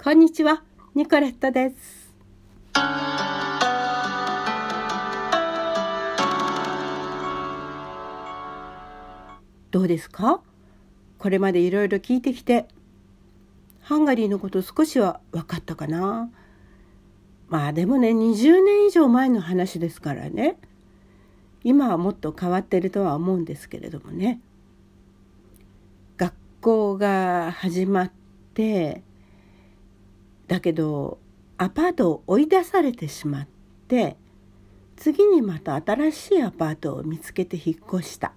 こんにちは、ニコレットです。どうですか？これまでいろいろ聞いてきて、ハンガリーのこと少しは分かったかなまあでもね、20年以上前の話ですからね。今はもっと変わってるとは思うんですけれどもね。学校が始まって、だけどアパートを追い出されてしまって次にまた新しいアパートを見つけて引っ越した。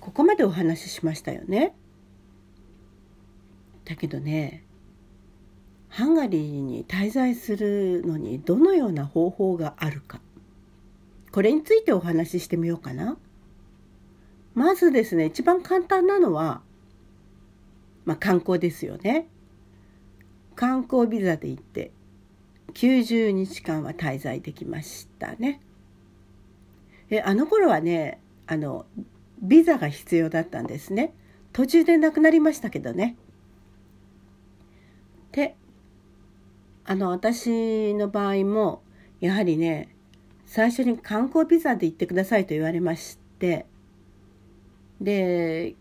ここまでお話ししましたよね。だけどねハンガリーに滞在するのにどのような方法があるか。これについてお話ししてみようかな。まずですね一番簡単なのはまあ観光ですよね。観光ビザで行って90日間は滞在できましたね。えあの頃はねあのビザが必要だったんですね。途中でなくなりましたけどね。であの私の場合もやはりね最初に観光ビザで行ってくださいと言われましてで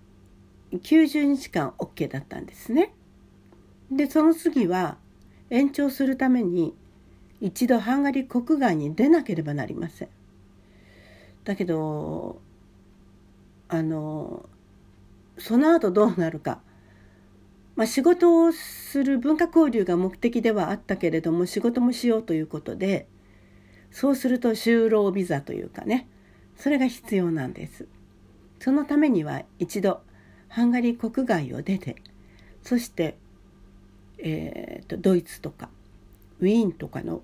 90日間 OK だったんですね。でその次は延長するために一度ハンガリー国外に出なければなりません。だけどあのその後どうなるか、まあ、仕事をする文化交流が目的ではあったけれども仕事もしようということでそうすると就労ビザというかねそれが必要なんです。そのためには一度ハンガリー国外を出てそしてえーと、ドイツとかウィーンとかの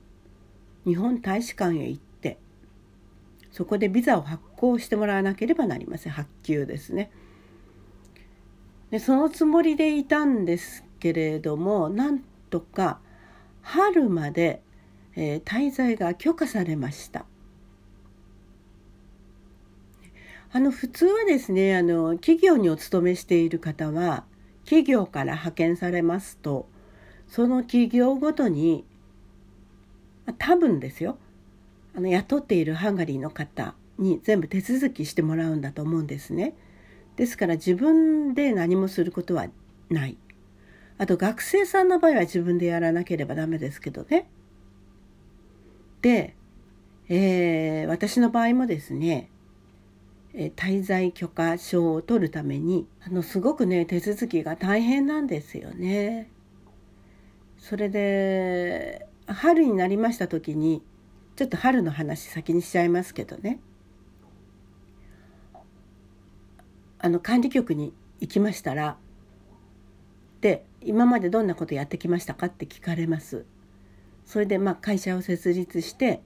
日本大使館へ行ってそこでビザを発行してもらわなければなりません発給ですね。でそのつもりでいたんですけれどもなんとか春まで、えー、滞在が許可されました。あの普通はですねあの企業にお勤めしている方は企業から派遣されますとその企業ごとに多分ですよあの雇っているハンガリーの方に全部手続きしてもらうんだと思うんですね。ですから自分で何もすることはない。あと学生さんの場合は自分でやらなければダメですけどね。で、えー、私の場合もですね、え滞在許可証を取るためにあのすごくね手続きが大変なんですよね。それで春になりました時にちょっと春の話先にしちゃいますけどねあの管理局に行きましたらで今までどんなことやってきましたかって聞かれます。それでまあ会社を設立して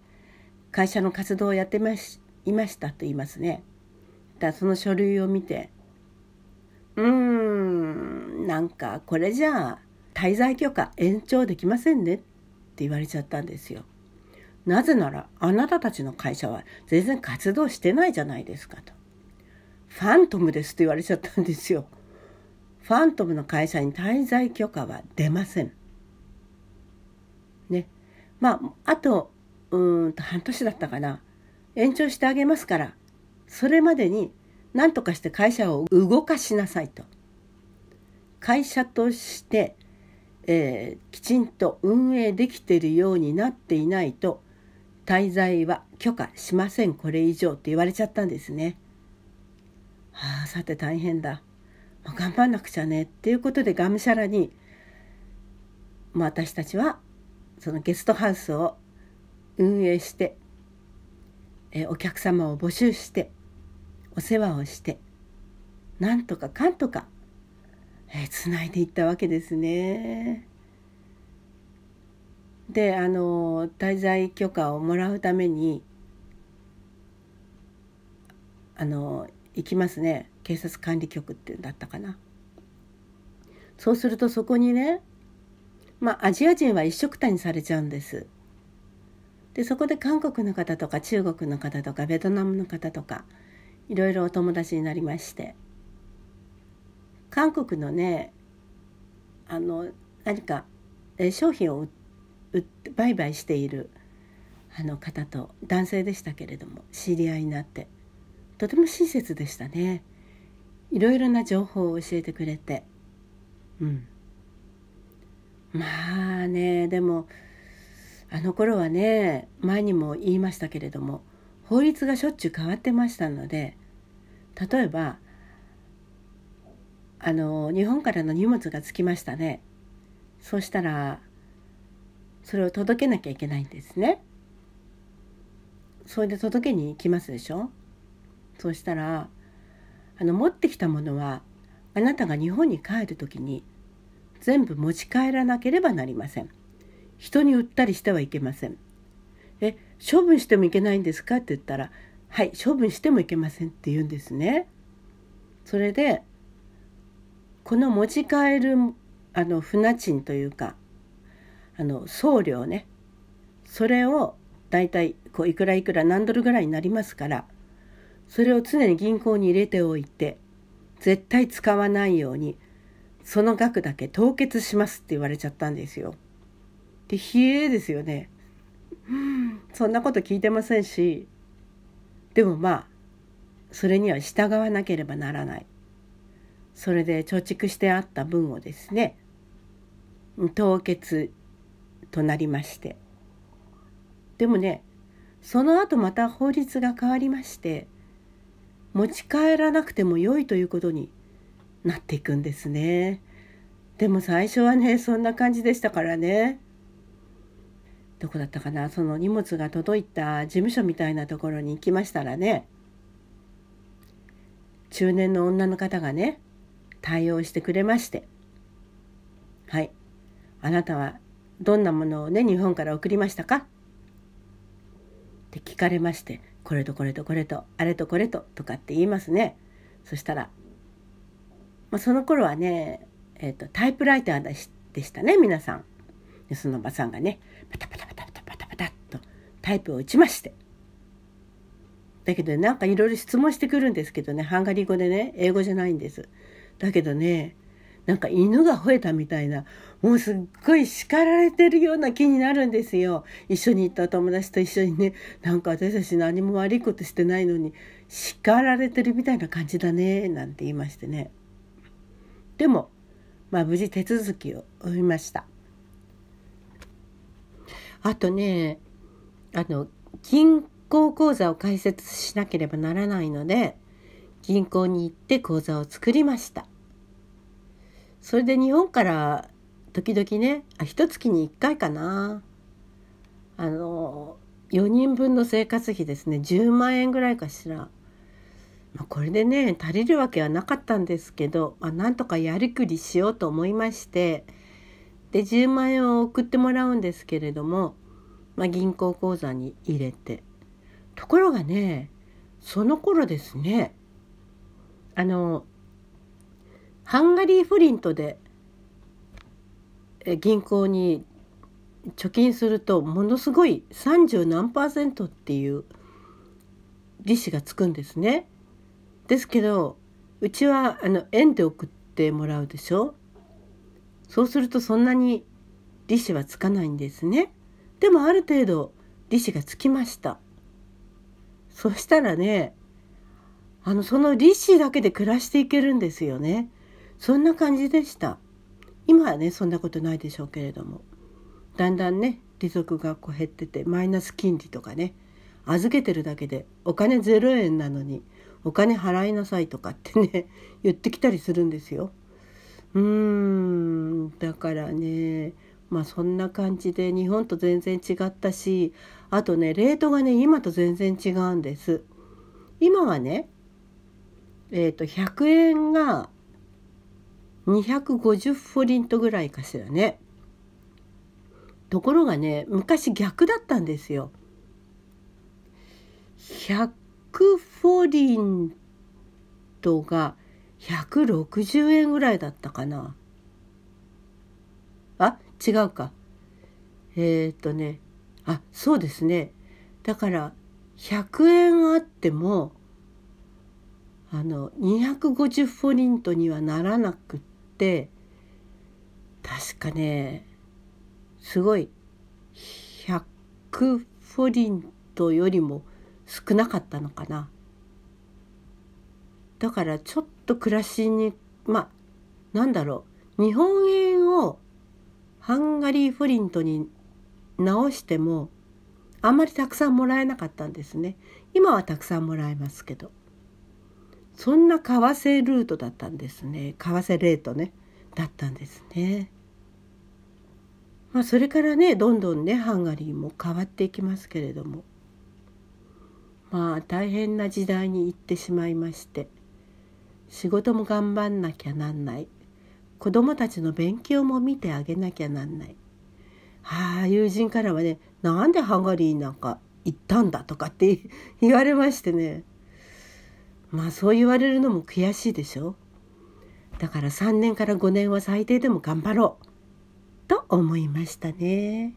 会社の活動をやってましいましたと言いますね。だその書類を見てうーんなんかこれじゃあ滞在許可延長できませんねって言われちゃったんですよ。なぜならあなたたちの会社は全然活動してないじゃないですかと。ファントムですと言われちゃったんですよ。ファントムの会社に滞在許可は出ません。ね。まあ、あと、うんと半年だったかな。延長してあげますから、それまでに何とかして会社を動かしなさいと。会社としてえー、きちんと運営できてるようになっていないと滞在は許可しませんこれ以上って言われちゃったんですね。はあさて大変だ、まあ、頑張んなくちゃねっていうことでがむしゃらに、まあ、私たちはそのゲストハウスを運営して、えー、お客様を募集してお世話をしてなんとかかんとかえー、つないでいったわけですね。であの滞在許可をもらうためにあの行きますね警察管理局ってだったかな。そうするとそこにねまあアジア人は一緒くたにされちゃうんです。でそこで韓国の方とか中国の方とかベトナムの方とかいろいろお友達になりまして韓国のねあの何か、商品を売買しているあの方と男性でしたけれども知り合いになってとても親切でしたね。いろいろな情報を教えてくれてうん。まあねでもあの頃はね前にも言いましたけれども法律がしょっちゅう変わってましたので例えばあの日本からの荷物が着きましたねそうしたらそれを届けなきゃいけないんですねそれで届けに行きますでしょ？そうしたらあの持ってきたものはあなたが日本に帰る時に全部持ち帰らなければなりません。人に売ったりしてはいけません。え、処分してもいけないんですか？って言ったら、はい、処分してもいけませんって言うんですね。それで、この持ち帰るあの船賃というか、あの送料ね、それをだいたいこういくらいくら何ドルぐらいになりますから、それを常に銀行に入れておいて、絶対使わないようにその額だけ凍結しますって言われちゃったんですよ。で、冷えですよね。そんなこと聞いてませんし、でもまあ、それには従わなければならない。それで貯蓄してあった分をですね、凍結となりまして。でもね、その後また法律が変わりまして、持ち帰らなくても良いということになっていくんですね。でも最初はねそんな感じでしたからね。どこだったかな？その荷物が届いた事務所みたいなところに行きましたらね中年の女の方がね対応してくれまして「はいあなたはどんなものをね日本から送りましたか?」って聞かれまして「これとこれとこれとあれとこれと」とかって言いますね。そしたらまあ、その頃はね、えーと、タイプライターでしたね皆さん。でそのおばさんがねパタパタパタパタパタパタッとタイプを打ちましてだけどなんかいろいろ質問してくるんですけどねハンガリー語でね英語じゃないんです。だけどねなんか犬が吠えたみたいなもうすっごい叱られてるような気になるんですよ一緒に行った友達と一緒にねなんか私たち何も悪いことしてないのに叱られてるみたいな感じだねなんて言いましてねでも、まあ、無事手続きを終えました。あとねあの銀行口座を開設しなければならないので銀行に行って口座を作りました。それで日本から時々ねあ一月に1回かな。あの4人分の生活費ですね。10万円ぐらいかしら。まあ、これでね足りるわけはなかったんですけど、まあ、なんとかやりくりしようと思いまして。で10万円を送ってもらうんですけれども、まあ、銀行口座に入れて。ところがねその頃ですねあのハンガリーフリントで銀行に貯金するとものすごい30何パーセントっていう利子がつくんですね。ですけどうちはあの円で送ってもらうでしょそうするとそんなに利子はつかないんですね。でもある程度利子がつきました。そしたらねあのその利子だけで暮らしていけるんですよね。そんな感じでした。今はねそんなことないでしょうけれどもだんだんね利息がこう減っててマイナス金利とかね預けてるだけでお金0円なのにお金払いなさいとかってね 言ってきたりするんですよ。うーんだからねまあそんな感じで日本と全然違ったしあとねレートがね今と全然違うんです。今はねえっ、ー、と100円が250フォリントぐらいかしらね。ところがね昔逆だったんですよ。100フォリントが160円ぐらいだったかな。あ違うか。えー、っとねあそうですね。だから100円あってもあの250フォリントにはならなくって確かねすごい100フォリントよりも少なかったのかな。だからちょっと暮らしにまあなんだろう日本円をハンガリーフォリントに直してもあんまりたくさんもらえなかったんですね今はたくさんもらえますけどそんな為替ルートだったんですね。為替レートね。だったんですね。まあそれからねどんどんねハンガリーも変わっていきますけれども。まあ大変な時代に行ってしまいまして。仕事も頑張んなきゃなんない。子供たちの勉強も見てあげなきゃなんない。はあ友人からはねなんでハンガリーなんか行ったんだとかって言われましてね。まあそう言われるのも悔しいでしょだから3年から5年は最低でも頑張ろうと思いましたね。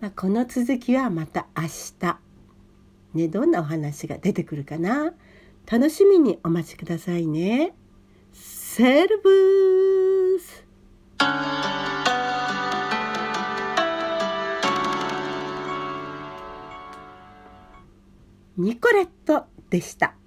まあ、この続きはまた明日。ね、どんなお話が出てくるかな楽しみにお待ちくださいね。セルブースニコレットでした。